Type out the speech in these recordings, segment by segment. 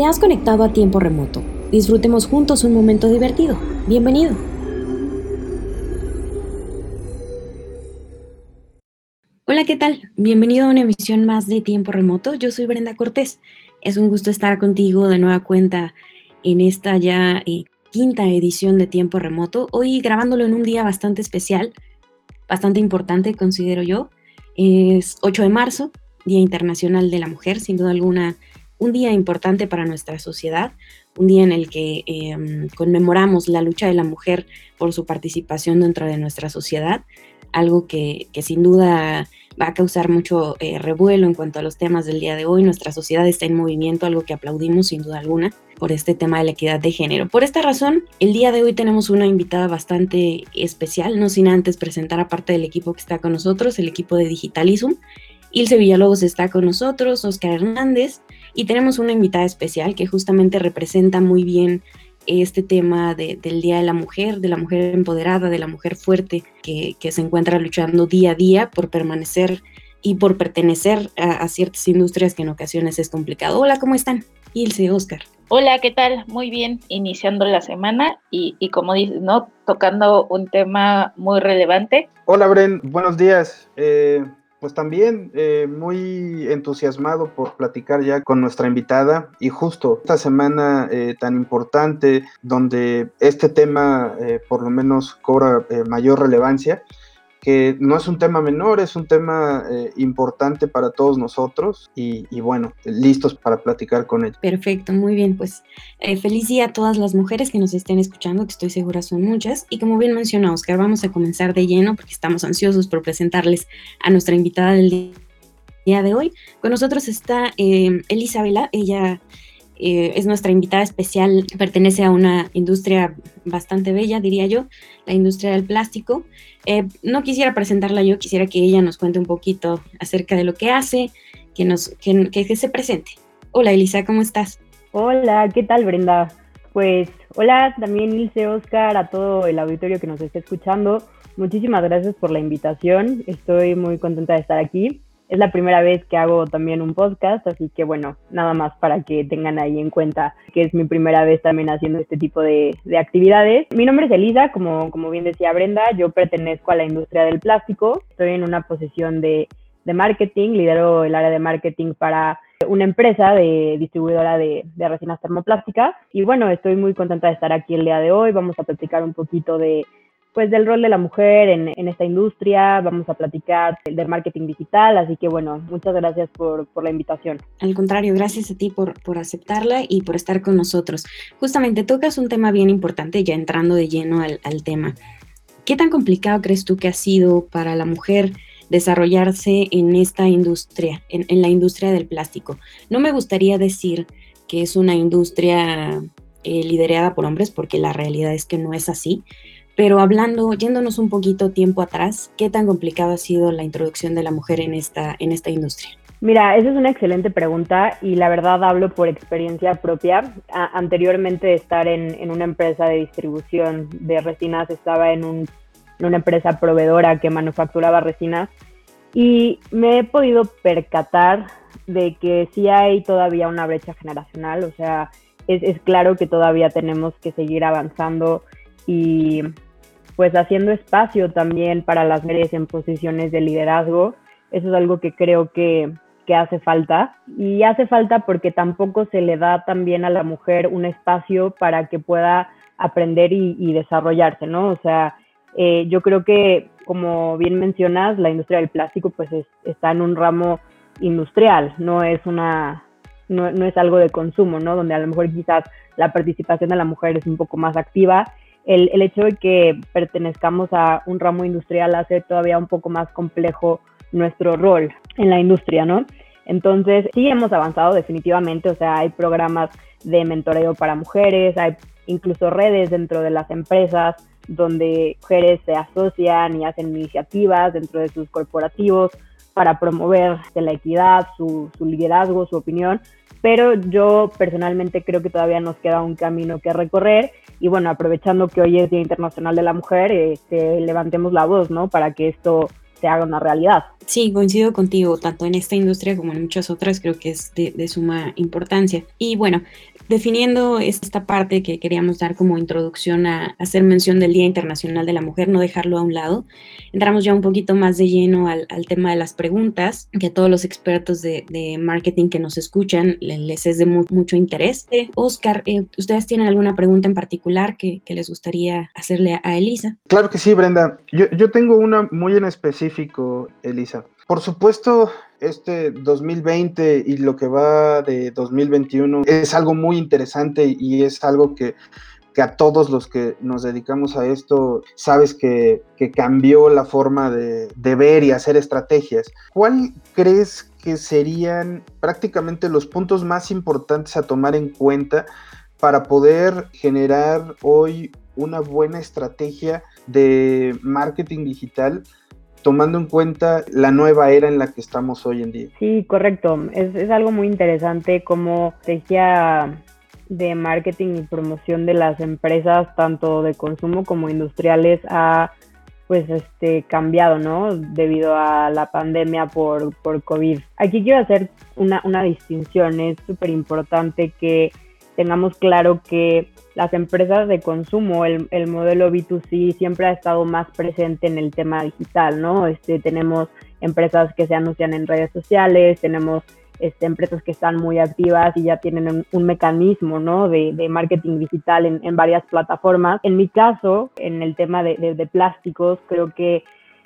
Te has conectado a tiempo remoto. Disfrutemos juntos un momento divertido. Bienvenido. Hola, ¿qué tal? Bienvenido a una emisión más de Tiempo Remoto. Yo soy Brenda Cortés. Es un gusto estar contigo de nueva cuenta en esta ya eh, quinta edición de Tiempo Remoto. Hoy grabándolo en un día bastante especial, bastante importante, considero yo. Es 8 de marzo, Día Internacional de la Mujer, sin duda alguna un día importante para nuestra sociedad, un día en el que em, conmemoramos la lucha de la mujer por su participación dentro de nuestra sociedad, algo que, sin duda va a causar mucho eh, revuelo en cuanto a los temas del día de hoy. Nuestra sociedad está en movimiento, algo que aplaudimos sin duda alguna por este tema de la equidad de género. Por esta razón, el día de hoy tenemos una invitada bastante especial, no sin antes presentar a parte del equipo que está con nosotros, el equipo de Digitalism. Ilse Villalobos está con nosotros, Oscar Hernández, y tenemos una invitada especial que justamente representa muy bien este tema del Día de la Mujer, de la mujer empoderada, de la mujer fuerte, que, se encuentra luchando día a día por permanecer y por pertenecer a, ciertas industrias que en ocasiones es complicado. Hola, ¿cómo están? Ilse, Oscar. Hola, ¿qué tal? Muy bien, iniciando la semana y, y, como dices, ¿no? Tocando un tema muy relevante. Hola, Bren, buenos días. Eh, pues también eh, muy entusiasmado por platicar ya con nuestra invitada. Y justo esta semana eh, tan importante donde este tema eh, por lo menos cobra mayor relevancia que no es un tema menor, es un tema eh, importante para todos nosotros y, bueno, listos para platicar con ella. Perfecto, muy bien, pues eh, feliz día a todas las mujeres que nos estén escuchando, que estoy segura son muchas. Y como bien menciona Oscar, vamos a comenzar de lleno porque estamos ansiosos por presentarles a nuestra invitada del día de hoy. Con nosotros está eh, Elisabela, ella eh, es nuestra invitada especial, pertenece a una industria bastante bella, diría yo, la industria del plástico. Eh, no quisiera presentarla yo, quisiera que ella nos cuente un poquito acerca de lo que hace, que, nos, que, que se presente. Hola Elisa, ¿cómo estás? Hola, ¿qué tal Brenda? Pues hola también Ilse, Oscar, a todo el auditorio que nos está escuchando. Muchísimas gracias por la invitación. Estoy muy contenta de estar aquí. Es la primera vez que hago también un podcast, así que bueno, nada más para que tengan ahí en cuenta que es mi primera vez también haciendo este tipo de, actividades. Mi nombre es Elisa, como, como bien decía Brenda, yo pertenezco a la industria del plástico, estoy en una posición de, de marketing, lidero el área de marketing para una empresa de distribuidora de, de, resinas termoplásticas. Y bueno, estoy muy contenta de estar aquí el día de hoy. Vamos a platicar un poquito de, pues del rol de la mujer en, esta industria, vamos a platicar del marketing digital, así que bueno, muchas gracias por, la invitación. Al contrario, gracias a ti por, por aceptarla y por estar con nosotros. Justamente tocas un tema bien importante, ya entrando de lleno al, tema. ¿Qué tan complicado crees tú que ha sido para la mujer desarrollarse en esta industria, en, en la industria del plástico? No me gustaría decir que es una industria eh, liderada por hombres, porque la realidad es que no es así pero hablando, yéndonos un poquito tiempo atrás, ¿qué tan complicado ha sido la introducción de la mujer en esta, en esta industria? Mira, esa es una excelente pregunta y la verdad hablo por experiencia propia. anteriormente de estar en, una empresa de distribución de resinas, estaba en, un, en una empresa proveedora que manufacturaba resinas y me he podido percatar de que sí hay todavía una brecha generacional, o sea, es, es claro que todavía tenemos que seguir avanzando y pues haciendo espacio también para las mujeres en posiciones de liderazgo. Eso es algo que creo que, hace falta. Y hace falta porque tampoco se le da también a la mujer un espacio para que pueda aprender y, desarrollarse, ¿no? O sea, eh, yo creo que, como bien mencionas, la industria del plástico pues está en un ramo industrial, no es una, no, no es algo de consumo, ¿no? Donde a lo mejor quizás la participación de la mujer es un poco más activa el, hecho de que pertenezcamos a un ramo industrial hace todavía un poco más complejo nuestro rol en la industria, ¿no? Entonces, sí hemos avanzado definitivamente, o sea, hay programas de mentoreo para mujeres, hay incluso redes dentro de las empresas donde mujeres se asocian y hacen iniciativas dentro de sus corporativos para promover la equidad, su liderazgo, su opinión, pero yo personalmente creo que todavía nos queda un camino que recorrer y bueno, aprovechando que hoy es Día Internacional de la Mujer, este, levantemos la voz, ¿no? Para que esto se haga una realidad. Sí, coincido contigo, tanto en esta industria como en muchas otras, creo que es de, de suma importancia. Y bueno, definiendo esta parte que queríamos dar como introducción a hacer mención del Día Internacional de la Mujer, no dejarlo a un lado, entramos ya un poquito más de lleno al, tema de las preguntas, que a todos los expertos de, marketing que nos escuchan les es de mucho interés. Eh, Oscar, eh, ¿ustedes tienen alguna pregunta en particular que, les gustaría hacerle a, Elisa? Claro que sí, Brenda. Yo, yo tengo una muy en específico, Elisa. Por supuesto, este 2020 y lo que va de 2021 es algo muy interesante y es algo que, a todos los que nos dedicamos a esto, sabes que, cambió la forma de, de, ver y hacer estrategias. ¿Cuál crees que serían prácticamente los puntos más importantes a tomar en cuenta para poder generar hoy una buena estrategia de marketing digital tomando en cuenta la nueva era en la que estamos hoy en día. Sí, correcto. Es, es algo muy interesante como estrategia de marketing y promoción de las empresas, tanto de consumo como industriales, ha pues este cambiado, ¿no? Debido a la pandemia por, por COVID. Aquí quiero hacer una, una distinción. Es súper importante que tengamos claro que las empresas de consumo, el, el, modelo B2C siempre ha estado más presente en el tema digital, ¿no? Este, tenemos empresas que se anuncian en redes sociales, tenemos este, empresas que están muy activas y ya tienen un, mecanismo, ¿no? De, de marketing digital en, en, varias plataformas. En mi caso, en el tema de, de, de plásticos, creo que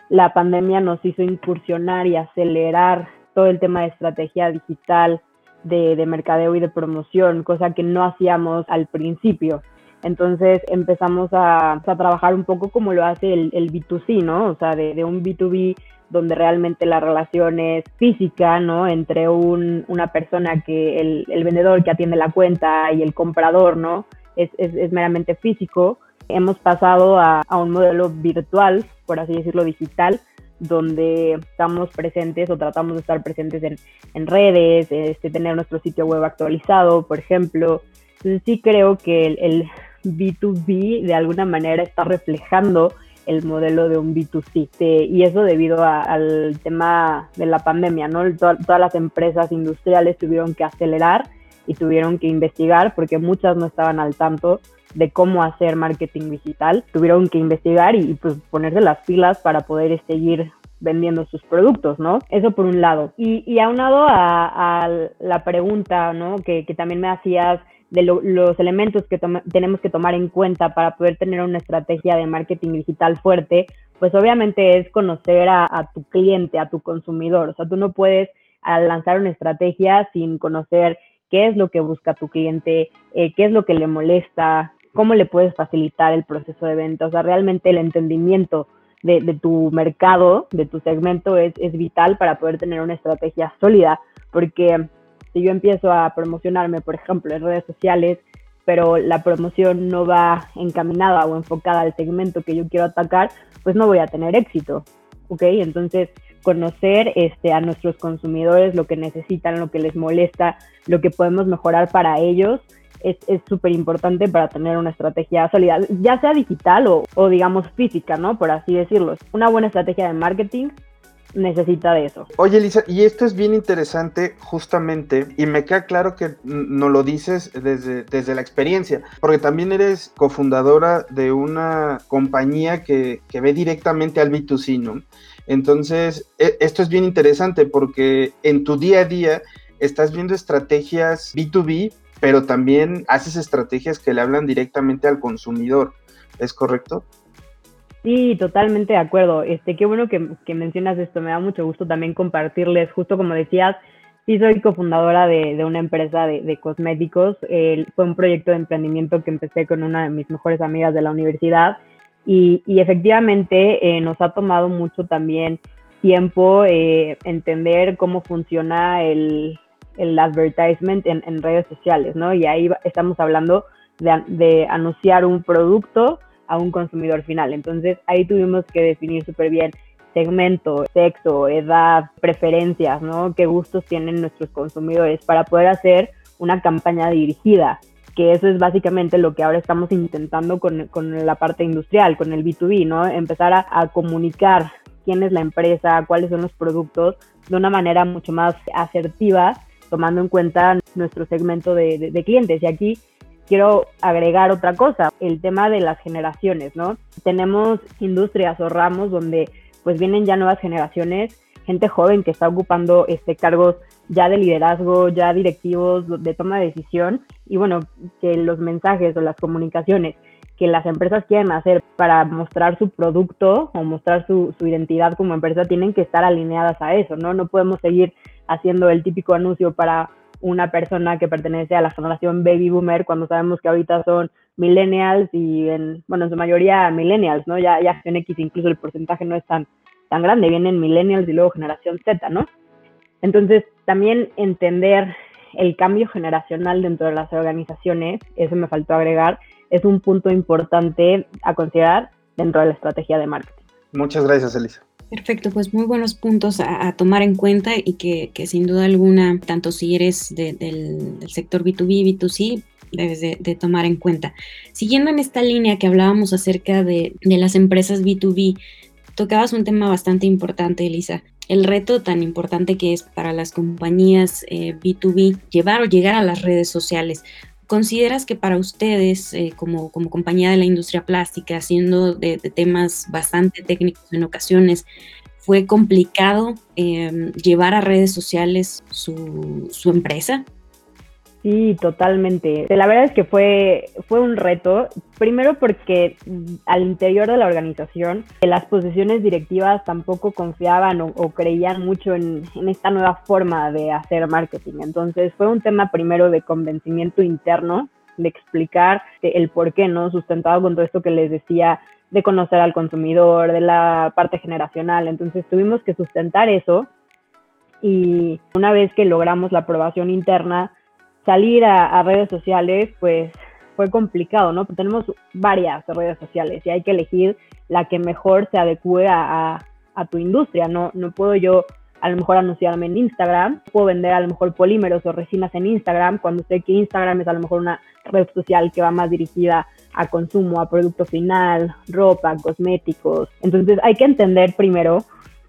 la pandemia nos hizo incursionar y acelerar todo el tema de estrategia digital, de, mercadeo y de promoción, cosa que no hacíamos al principio. Entonces empezamos a, trabajar un poco como lo hace el, B2C, ¿no? O sea, de, un B2B donde realmente la relación es física, ¿no? Entre un, una persona que, el, vendedor que atiende la cuenta y el comprador, ¿no? Es, es, meramente físico. Hemos pasado a, a un modelo virtual, por así decirlo, digital, donde estamos presentes o tratamos de estar presentes en, redes, este, tener nuestro sitio web actualizado, por ejemplo. Entonces sí creo que el, B2B de alguna manera está reflejando el modelo de un B2C. Este, y eso debido al tema de la pandemia, ¿no? todas las empresas industriales tuvieron que acelerar y tuvieron que investigar porque muchas no estaban al tanto de cómo hacer marketing digital. Tuvieron que investigar y, pues ponerse las pilas para poder seguir vendiendo sus productos, ¿no? Eso por un lado. Y, y aunado a, la pregunta, ¿no? Que, también me hacías de los elementos que tenemos que tomar en cuenta para poder tener una estrategia de marketing digital fuerte, pues obviamente es conocer a, tu cliente, a tu consumidor. O sea, tú no puedes lanzar una estrategia sin conocer qué es lo que busca tu cliente, eh, qué es lo que le molesta, cómo le puedes facilitar el proceso de venta, o sea, realmente el entendimiento de, tu mercado, de tu segmento, es, vital para poder tener una estrategia sólida, porque si yo empiezo a promocionarme, por ejemplo, en redes sociales, pero la promoción no va encaminada o enfocada al segmento que yo quiero atacar, pues no voy a tener éxito, ¿ok? Entonces, conocer este, a nuestros consumidores, lo que necesitan, lo que les molesta, lo que podemos mejorar para ellos es súper importante para tener una estrategia sólida, ya sea digital o, o, digamos física, ¿no? Por así decirlo. Una buena estrategia de marketing necesita de eso. Oye, Elisa, y esto es bien interesante justamente, y me queda claro que no lo dices desde, desde la experiencia, porque también eres cofundadora de una compañía que, que ve directamente al B2C, ¿no? Entonces, e, esto es bien interesante porque en tu día a día estás viendo estrategias B2B pero también haces estrategias que le hablan directamente al consumidor. ¿Es correcto? Sí, totalmente de acuerdo. Este, qué bueno que, mencionas esto. Me da mucho gusto también compartirles, justo como decías, sí soy cofundadora de, una empresa de, cosméticos. fue un proyecto de emprendimiento que empecé con una de mis mejores amigas de la universidad y, efectivamente eh, nos ha tomado mucho también tiempo eh, entender cómo funciona el, el advertisement en, en, redes sociales, ¿no? Y ahí estamos hablando de, de, anunciar un producto a un consumidor final. Entonces ahí tuvimos que definir súper bien segmento, sexo, edad, preferencias, ¿no? Qué gustos tienen nuestros consumidores para poder hacer una campaña dirigida, que eso es básicamente lo que ahora estamos intentando con, con la parte industrial, con el B2B, ¿no? Empezar a, a comunicar quién es la empresa, cuáles son los productos, de una manera mucho más asertiva, tomando en cuenta nuestro segmento de, clientes. Y aquí quiero agregar otra cosa, el tema de las generaciones, ¿no? Tenemos industrias o ramos donde pues vienen ya nuevas generaciones, gente joven que está ocupando este cargos ya de liderazgo, ya directivos, de toma de decisión y bueno, que los mensajes o las comunicaciones que las empresas quieren hacer para mostrar su producto o mostrar su, su identidad como empresa tienen que estar alineadas a eso, ¿no? No podemos seguir haciendo el típico anuncio para una persona que pertenece a la generación baby boomer cuando sabemos que ahorita son millennials y en, bueno, en su mayoría millennials, ¿no? Ya, ya en X incluso el porcentaje no es tan, tan grande, vienen millennials y luego generación Z, ¿no? Entonces, también entender el cambio generacional dentro de las organizaciones, eso me faltó agregar, es un punto importante a considerar dentro de la estrategia de marketing. Muchas gracias, Elisa. Perfecto, pues muy buenos puntos a, tomar en cuenta y que, sin duda alguna, tanto si eres del, sector B2B, B2C, debes de, tomar en cuenta. Siguiendo en esta línea que hablábamos acerca de, las empresas B2B, tocabas un tema bastante importante, Elisa. El reto tan importante que es para las compañías B2B eh, llevar o llegar a las redes sociales. ¿Consideras que para ustedes, eh, como, como, compañía de la industria plástica, siendo de, temas bastante técnicos en ocasiones, fue complicado em, llevar a redes sociales su, su empresa? Sí, totalmente. La verdad es que fue, fue un reto, primero porque al interior de la organización las posiciones directivas tampoco confiaban o, creían mucho en, esta nueva forma de hacer marketing. Entonces fue un tema primero de convencimiento interno, de explicar el por qué, ¿no? Sustentado con todo esto que les decía de conocer al consumidor, de la parte generacional. Entonces tuvimos que sustentar eso y una vez que logramos la aprobación interna, salir a, redes sociales, pues fue complicado, ¿no? tenemos varias redes sociales y hay que elegir la que mejor se adecue a, tu industria, ¿no? No puedo yo a lo mejor anunciarme en Instagram, puedo vender a lo mejor polímeros o resinas en Instagram, cuando sé que Instagram es a lo mejor una red social que va más dirigida a consumo, a producto final, ropa, cosméticos. Entonces hay que entender primero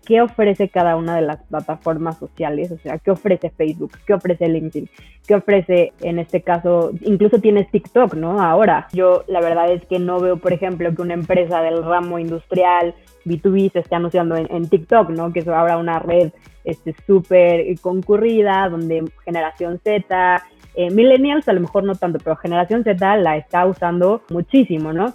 qué ofrece cada una de las plataformas sociales, o sea, qué ofrece Facebook, qué ofrece LinkedIn, qué ofrece en este caso, incluso tienes TikTok, ¿no? Ahora, yo la verdad es que no veo, por ejemplo, que una empresa del ramo industrial B2B se esté anunciando en, TikTok, ¿no? Que es ahora una red este, súper concurrida, donde generación Z, eh, millennials a lo mejor no tanto, pero generación Z la está usando muchísimo, ¿no?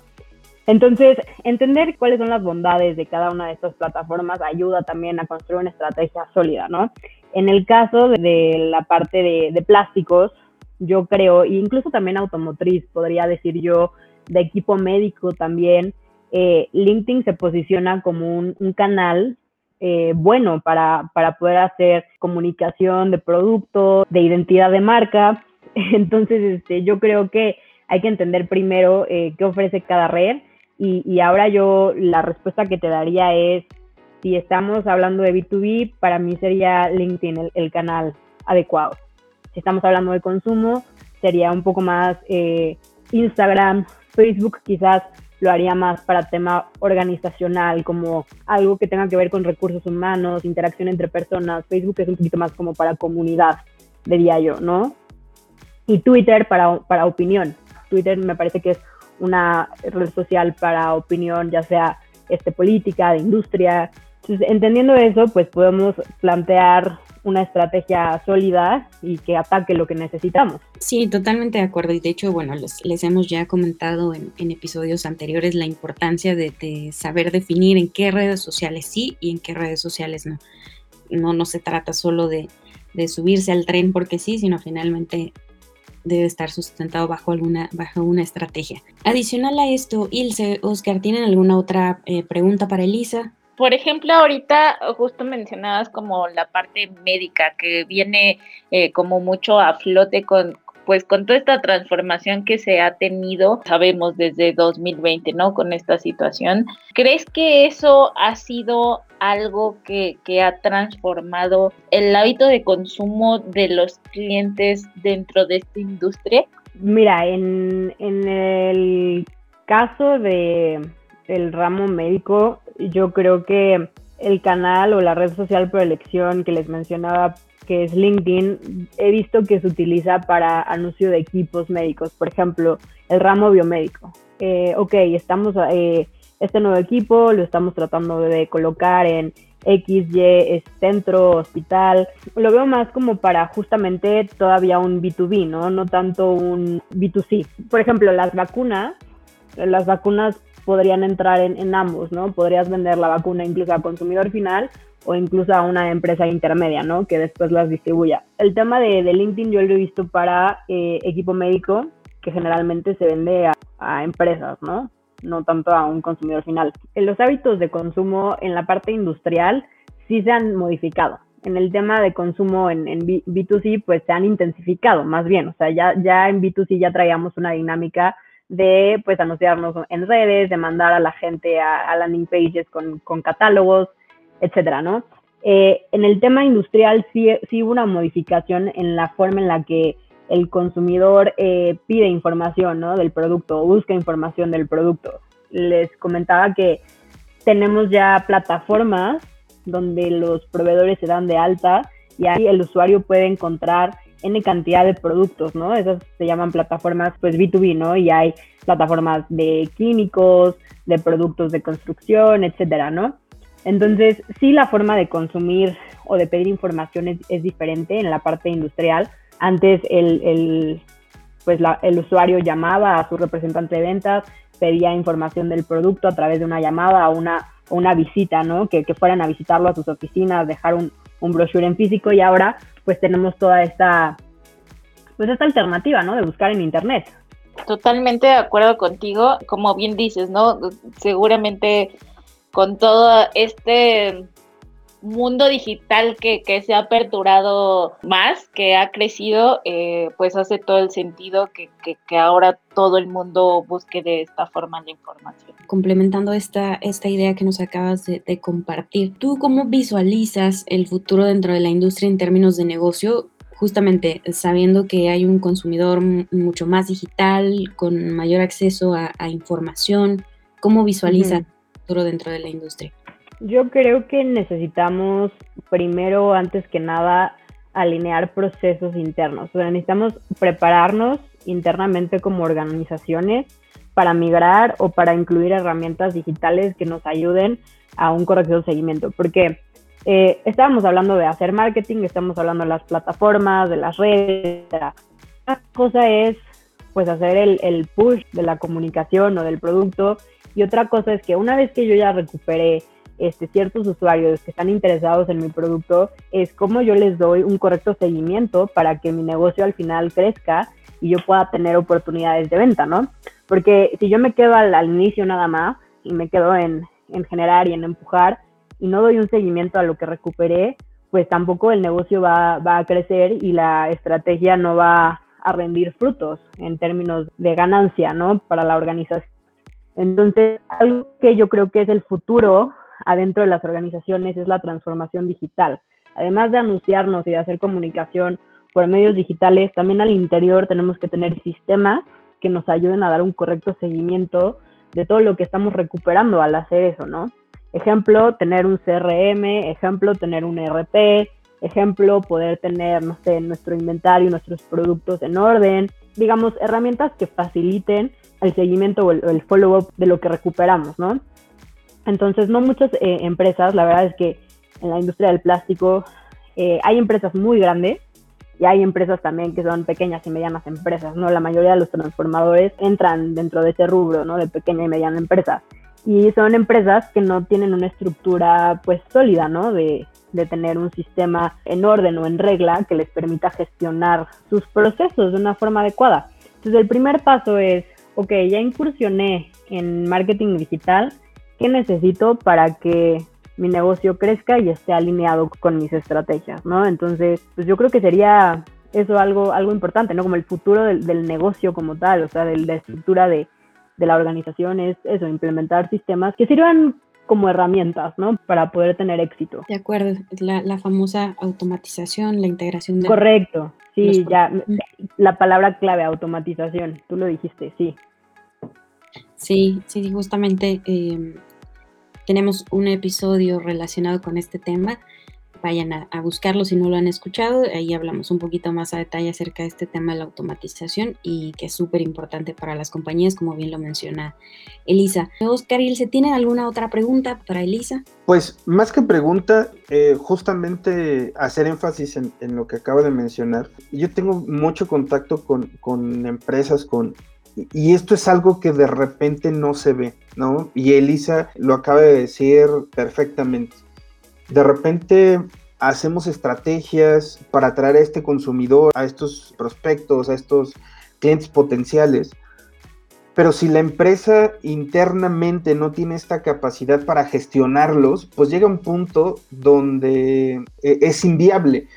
Entonces, entender cuáles son las bondades de cada una de estas plataformas ayuda también a construir una estrategia sólida, ¿no? En el caso de la parte de, plásticos, yo creo, e incluso también automotriz, podría decir yo, de equipo médico también, eh, LinkedIn se posiciona como un, canal eh, bueno para, poder hacer comunicación de producto, de identidad de marca. Entonces, este, yo creo que hay que entender primero eh, qué ofrece cada red y, ahora yo la respuesta que te daría es, si estamos hablando de B2B, para mí sería LinkedIn el, canal adecuado. Si estamos hablando de consumo, sería un poco más eh, Instagram, Facebook quizás lo haría más para tema organizacional, como algo que tenga que ver con recursos humanos, interacción entre personas. Facebook es un poquito más como para comunidad, diría yo, ¿no? Y Twitter para, para opinión. Twitter me parece que es una red social para opinión, ya sea este, política, de industria. Entonces, entendiendo eso, pues podemos plantear una estrategia sólida y que ataque lo que necesitamos. Sí, totalmente de acuerdo. Y de hecho, bueno, les, hemos ya comentado en, episodios anteriores la importancia de, saber definir en qué redes sociales sí y en qué redes sociales no. No, no se trata solo de, de subirse al tren porque sí, sino finalmente debe estar sustentado bajo alguna bajo una estrategia. Adicional a esto, Ilse, Oscar, ¿tienen alguna otra eh, pregunta para Elisa? Por ejemplo, ahorita justo mencionabas como la parte médica que viene eh, como mucho a flote con, pues con toda esta transformación que se ha tenido, sabemos desde 2020, ¿no? Con esta situación. ¿Crees que eso ha sido algo que, ha transformado el hábito de consumo de los clientes dentro de esta industria? Mira, en, en el caso de el ramo médico, yo creo que el canal o la red social por elección que les mencionaba, que es LinkedIn, he visto que se utiliza para anuncio de equipos médicos, por ejemplo, el ramo biomédico. Eh, ok, estamos, eh, este nuevo equipo lo estamos tratando de colocar en XY centro, hospital. Lo veo más como para justamente todavía un B2B, ¿no? No tanto un B2C. Por ejemplo, las vacunas, las vacunas podrían entrar en, ambos, ¿no? Podrías vender la vacuna incluso a consumidor final o incluso a una empresa intermedia, ¿no? Que después las distribuya. El tema de, LinkedIn yo lo he visto para eh, equipo médico, que generalmente se vende a, a empresas, ¿no? no tanto a un consumidor final. Los hábitos de consumo en la parte industrial sí se han modificado. En el tema de consumo en, en B2C, pues se han intensificado más bien. O sea, ya, ya en B2C ya traíamos una dinámica de pues anunciarnos en redes, de mandar a la gente a, landing pages con, con, catálogos, etcétera, ¿no? Eh, en el tema industrial sí, sí hubo una modificación en la forma en la que el consumidor eh, pide información ¿no? del producto busca información del producto. Les comentaba que tenemos ya plataformas donde los proveedores se dan de alta y ahí el usuario puede encontrar N cantidad de productos, ¿no? Esas se llaman plataformas pues B2B, ¿no? Y hay plataformas de químicos, de productos de construcción, etcétera, ¿no? Entonces, sí la forma de consumir o de pedir información es, diferente en la parte industrial, antes el, pues el usuario llamaba a su representante de ventas, pedía información del producto a través de una llamada o una, una visita, ¿no? Que, fueran a visitarlo a sus oficinas, dejar un, un brochure en físico y ahora pues tenemos toda esta, pues esta alternativa, ¿no? De buscar en internet. Totalmente de acuerdo contigo, como bien dices, ¿no? Seguramente con todo este mundo digital que, se ha aperturado más, que ha crecido, eh, pues hace todo el sentido que, ahora todo el mundo busque de esta forma la información. Complementando esta, esta idea que nos acabas de, compartir, ¿tú cómo visualizas el futuro dentro de la industria en términos de negocio? Justamente sabiendo que hay un consumidor mucho más digital, con mayor acceso a, información, ¿cómo visualizas futuro dentro de la industria? Yo creo que necesitamos primero, antes que nada, alinear procesos internos. O sea, necesitamos prepararnos internamente como organizaciones para migrar o para incluir herramientas digitales que nos ayuden a un correcto seguimiento. Porque eh, estábamos hablando de hacer marketing, estamos hablando de las plataformas, de las redes. Una cosa es pues hacer el, el push de la comunicación o del producto y otra cosa es que una vez que yo ya recuperé este, ciertos usuarios que están interesados en mi producto es cómo yo les doy un correcto seguimiento para que mi negocio al final crezca y yo pueda tener oportunidades de venta, ¿no? Porque si yo me quedo al, inicio nada más y me quedo en, en generar y en empujar y no doy un seguimiento a lo que recuperé, pues tampoco el negocio va, va a crecer y la estrategia no va a rendir frutos en términos de ganancia, ¿no? Para la organización. Entonces, algo que yo creo que es el futuro adentro de las organizaciones es la transformación digital. Además de anunciarnos y de hacer comunicación por medios digitales, también al interior tenemos que tener sistemas que nos ayuden a dar un correcto seguimiento de todo lo que estamos recuperando al hacer eso, ¿no? Ejemplo, tener un CRM, ejemplo, tener un ERP, ejemplo, poder tener, no sé, nuestro inventario, nuestros productos en orden, digamos, herramientas que faciliten el seguimiento o el, el follow-up de lo que recuperamos, ¿no? Entonces, no muchas eh, empresas, la verdad es que en la industria del plástico eh, hay empresas muy grandes y hay empresas también que son pequeñas y medianas empresas, ¿no? La mayoría de los transformadores entran dentro de ese rubro, ¿no? De pequeña y mediana empresa. Y son empresas que no tienen una estructura, pues, sólida, ¿no? De, de tener un sistema en orden o en regla que les permita gestionar sus procesos de una forma adecuada. Entonces, el primer paso es, ok, ya incursioné en marketing digital, ¿Qué necesito para que mi negocio crezca y esté alineado con mis estrategias, ¿no? Entonces, pues yo creo que sería eso algo, algo importante, ¿no? Como el futuro del, negocio como tal, o sea, de la estructura de, la organización es eso, implementar sistemas que sirvan como herramientas, ¿no? Para poder tener éxito. De acuerdo, la, la famosa automatización, la integración de... Correcto, sí, ya, la palabra clave, automatización, tú lo dijiste, sí. Sí, sí, justamente. Eh, tenemos un episodio relacionado con este tema vayan a, buscarlo si no lo han escuchado. Ahí hablamos un poquito más a detalle acerca de este tema de la automatización y que es súper importante para las compañías, como bien lo menciona Elisa. Oscar, ¿se tiene alguna otra pregunta para Elisa? Pues más que pregunta, eh, justamente hacer énfasis en, lo que acabo de mencionar. Yo tengo mucho contacto con, con empresas, con y esto es algo que de repente no se ve, ¿no? Y Elisa lo acaba de decir perfectamente de repente hacemos estrategias para atraer a este consumidor, a estos prospectos, a estos clientes potenciales. Pero si la empresa internamente no tiene esta capacidad para gestionarlos, pues llega un punto donde eh, es inviable.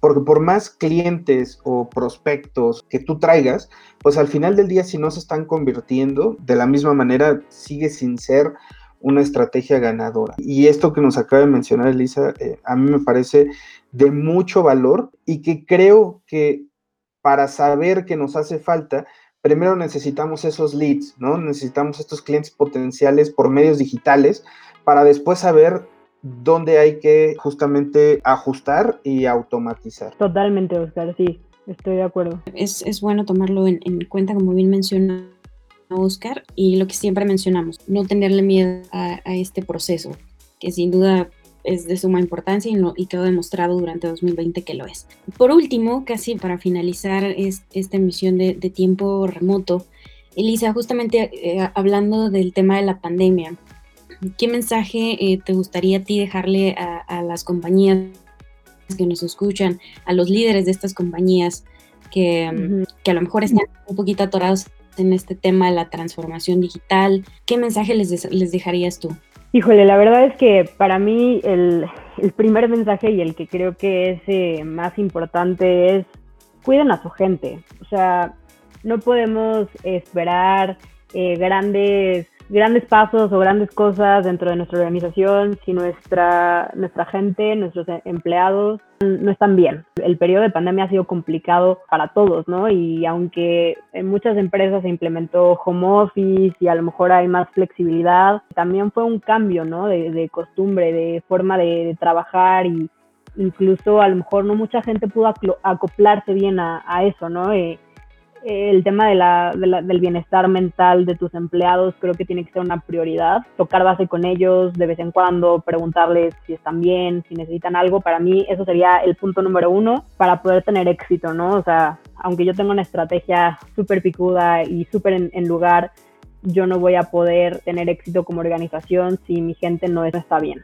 Porque por más clientes o prospectos que tú traigas, pues al final del día si no se están convirtiendo, de la misma manera sigue sin ser una estrategia ganadora. Y esto que nos acaba de mencionar Elisa, eh, a mí me parece de mucho valor y que creo que para saber que nos hace falta, primero necesitamos esos leads, ¿no? Necesitamos estos clientes potenciales por medios digitales para después saber dónde hay que justamente ajustar y automatizar. Totalmente, Oscar, sí, estoy de acuerdo. Es, bueno tomarlo en, en cuenta, como bien menciona Oscar y lo que siempre mencionamos, no tenerle miedo a, este proceso, que sin duda es de suma importancia y, y, quedó demostrado durante 2020 que lo es. Por último, casi para finalizar esta emisión de, tiempo remoto, Elisa, justamente eh, hablando del tema de la pandemia, ¿qué mensaje eh, te gustaría a ti dejarle a, las compañías que nos escuchan, a los líderes de estas compañías que, que a lo mejor están un poquito atorados en este tema de la transformación digital? ¿Qué mensaje les, les dejarías tú? Híjole, la verdad es que para mí el, primer mensaje y el que creo que es eh, más importante es cuiden a su gente. O sea, no podemos esperar eh, grandes grandes pasos o grandes cosas dentro de nuestra organización si nuestra, nuestra gente, nuestros empleados no están bien. El periodo de pandemia ha sido complicado para todos, ¿no? Y aunque en muchas empresas se implementó home office y a lo mejor hay más flexibilidad, también fue un cambio, ¿no? De, costumbre, de forma de, trabajar y incluso a lo mejor no mucha gente pudo acoplarse bien a, eso, ¿no? Eh, el tema de la, del bienestar mental de tus empleados creo que tiene que ser una prioridad. Tocar base con ellos de vez en cuando, preguntarles si están bien, si necesitan algo. Para mí eso sería el punto número uno para poder tener éxito, ¿no? O sea, aunque yo tenga una estrategia súper picuda y súper en, lugar, yo no voy a poder tener éxito como organización si mi gente no está bien.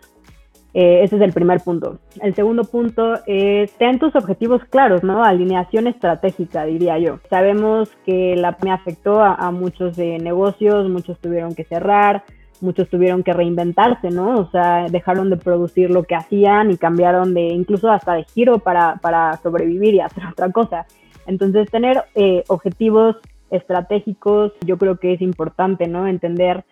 Eh, ese es el primer punto. El segundo punto es, ten tus objetivos claros, ¿no? Alineación estratégica, diría yo. Sabemos que la afectó a, muchos negocios, muchos tuvieron que cerrar, muchos tuvieron que reinventarse, ¿no? O sea, dejaron de producir lo que hacían y cambiaron de, incluso hasta de giro para, para sobrevivir y hacer otra cosa. Entonces, tener eh, objetivos estratégicos, yo creo que es importante, ¿no? Entender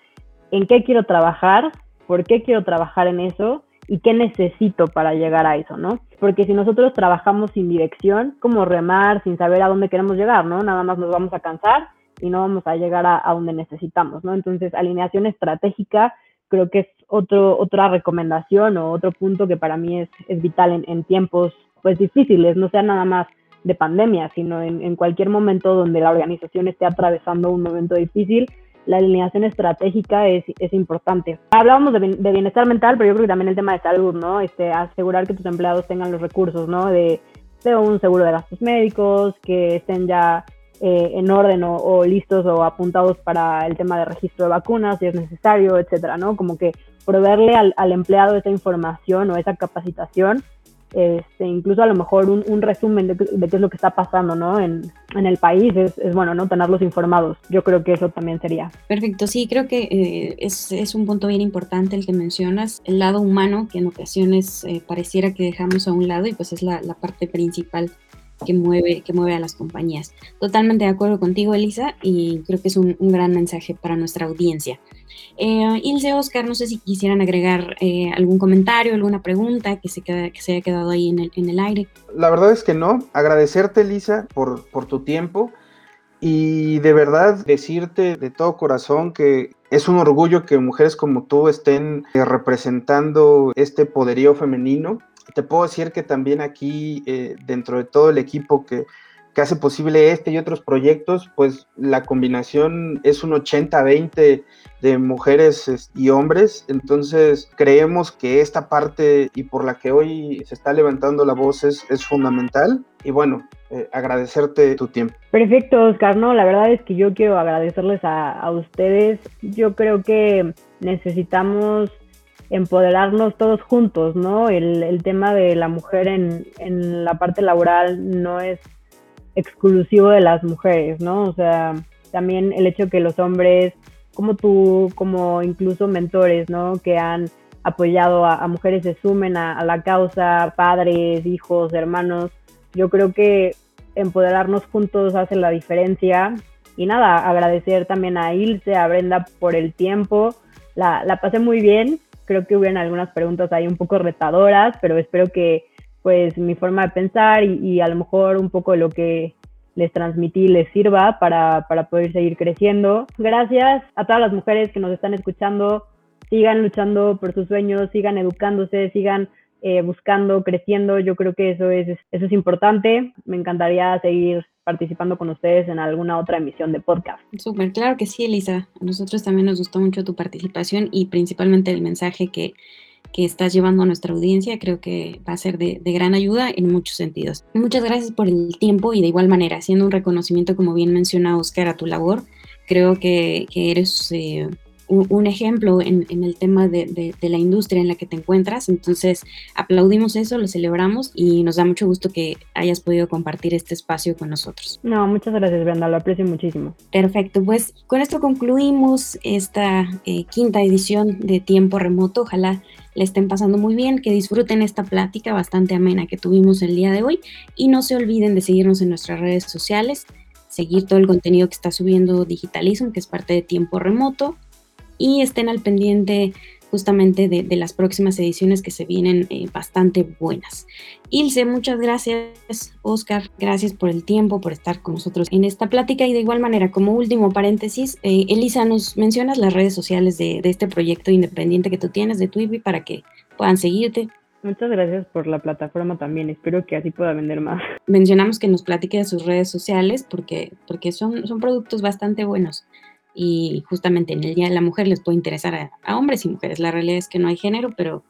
en qué quiero trabajar, por qué quiero trabajar en eso y qué necesito para llegar a eso, ¿no? Porque si nosotros trabajamos sin dirección, como remar, sin saber a dónde queremos llegar, ¿no? Nada más nos vamos a cansar y no vamos a llegar a, donde necesitamos, ¿no? Entonces, alineación estratégica creo que es otro, otra recomendación o otro punto que para mí es, es vital en, tiempos pues difíciles, no sea nada más de pandemia, sino en, en cualquier momento donde la organización esté atravesando un momento difícil, la alineación estratégica es, es importante. Hablábamos de, bienestar mental, pero yo creo que también el tema de salud, ¿no? Este, asegurar que tus empleados tengan los recursos, ¿no? De, de un seguro de gastos médicos, que estén ya eh, en orden o, listos o apuntados para el tema de registro de vacunas si es necesario, etcétera, ¿no? Como que proveerle al, al empleado esa información o esa capacitación este, incluso a lo mejor un, resumen de, qué es lo que está pasando ¿no? en, el país, es, bueno, ¿no? tenerlos informados. Yo creo que eso también sería. Perfecto, sí, creo que eh, es, un punto bien importante el que mencionas, el lado humano, que en ocasiones eh, pareciera que dejamos a un lado y pues es la, la parte principal que mueve, que mueve a las compañías. Totalmente de acuerdo contigo, Elisa, y creo que es un, gran mensaje para nuestra audiencia. Eh, Ilse, Oscar, no sé si quisieran agregar eh, algún comentario, alguna pregunta que se, que se haya quedado ahí en el, en el aire. La verdad es que no. Agradecerte, Elisa, por, por tu tiempo y de verdad decirte de todo corazón que es un orgullo que mujeres como tú estén eh, representando este poderío femenino. Te puedo decir que también aquí, eh, dentro de todo el equipo que, que hace posible este y otros proyectos, pues la combinación es un 80-20 de mujeres y hombres. Entonces creemos que esta parte y por la que hoy se está levantando la voz es, es fundamental. Y bueno, eh, agradecerte tu tiempo. Perfecto, Oscar. No, la verdad es que yo quiero agradecerles a, ustedes. Yo creo que necesitamos empoderarnos todos juntos, ¿no? El, tema de la mujer en, en, la parte laboral no es exclusivo de las mujeres, ¿no? O sea, también el hecho que los hombres, como tú, como incluso mentores, ¿no? Que han apoyado a, mujeres se sumen a, la causa, padres, hijos, hermanos. Yo creo que empoderarnos juntos hace la diferencia. Y nada, agradecer también a Ilse, a Brenda por el tiempo. La, la pasé muy bien. Creo que hubieron algunas preguntas ahí un poco retadoras, pero espero que pues mi forma de pensar y, a lo mejor un poco lo que les transmití les sirva para, para poder seguir creciendo. Gracias a todas las mujeres que nos están escuchando. Sigan luchando por sus sueños, sigan educándose, sigan eh, buscando, creciendo. Yo creo que eso es, eso es importante. Me encantaría seguir participando con ustedes en alguna otra emisión de podcast. Súper, claro que sí, Elisa. A nosotros también nos gustó mucho tu participación y principalmente el mensaje que que estás llevando a nuestra audiencia. Creo que va a ser de, gran ayuda en muchos sentidos. Muchas gracias por el tiempo y de igual manera, haciendo un reconocimiento, como bien menciona Oscar, a tu labor, creo que, eres eh, un, ejemplo en, el tema de, la industria en la que te encuentras. Entonces, aplaudimos eso, lo celebramos y nos da mucho gusto que hayas podido compartir este espacio con nosotros. No, muchas gracias, Brenda, lo aprecio muchísimo. Perfecto, pues con esto concluimos esta eh, quinta edición de Tiempo Remoto. Ojalá le estén pasando muy bien, que disfruten esta plática bastante amena que tuvimos el día de hoy y no se olviden de seguirnos en nuestras redes sociales seguir todo el contenido que está subiendo Digitalism, que es parte de Tiempo Remoto, y estén al pendiente justamente de, las próximas ediciones que se vienen eh, bastante buenas. Ilse, muchas gracias. Oscar, gracias por el tiempo, por estar con nosotros en esta plática. Y de igual manera, como último paréntesis, eh, Elisa, ¿nos mencionas las redes sociales de, este proyecto independiente que tú tienes de Twitter para que puedan seguirte? Muchas gracias por la plataforma también. Espero que así pueda vender más. Mencionamos que nos platique de sus redes sociales porque, porque son, son productos bastante buenos y justamente en el Día de la Mujer les puede interesar a, hombres y mujeres. La realidad es que no hay género, pero,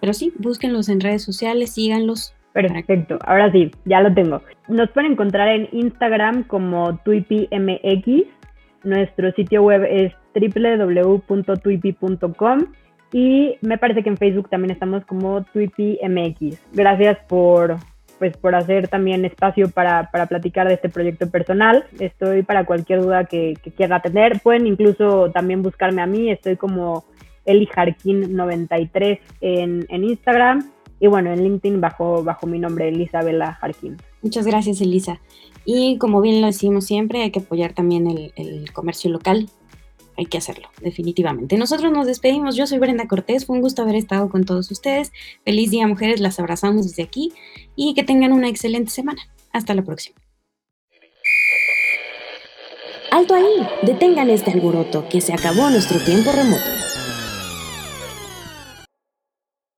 pero sí, búsquenlos en redes sociales, síganlos. Perfecto, ahora sí, ya lo tengo. Nos pueden encontrar en Instagram como TuipiMX. Nuestro sitio web es www.tuipi.com y me parece que en Facebook también estamos como TuipiMX. Gracias por pues por hacer también espacio para, para, platicar de este proyecto personal. Estoy para cualquier duda que, que quiera tener. Pueden incluso también buscarme a mí, estoy como Eli 93 en, en Instagram y bueno, en LinkedIn bajo, bajo mi nombre, Elisabela Jarquín. Muchas gracias, Elisa. Y como bien lo decimos siempre, hay que apoyar también el, el comercio local hay que hacerlo, definitivamente. Nosotros nos despedimos. Yo soy Brenda Cortés. Fue un gusto haber estado con todos ustedes. Feliz día, mujeres. Las abrazamos desde aquí y que tengan una excelente semana. Hasta la próxima. Alto ahí. Detengan este alboroto, que se acabó nuestro tiempo remoto.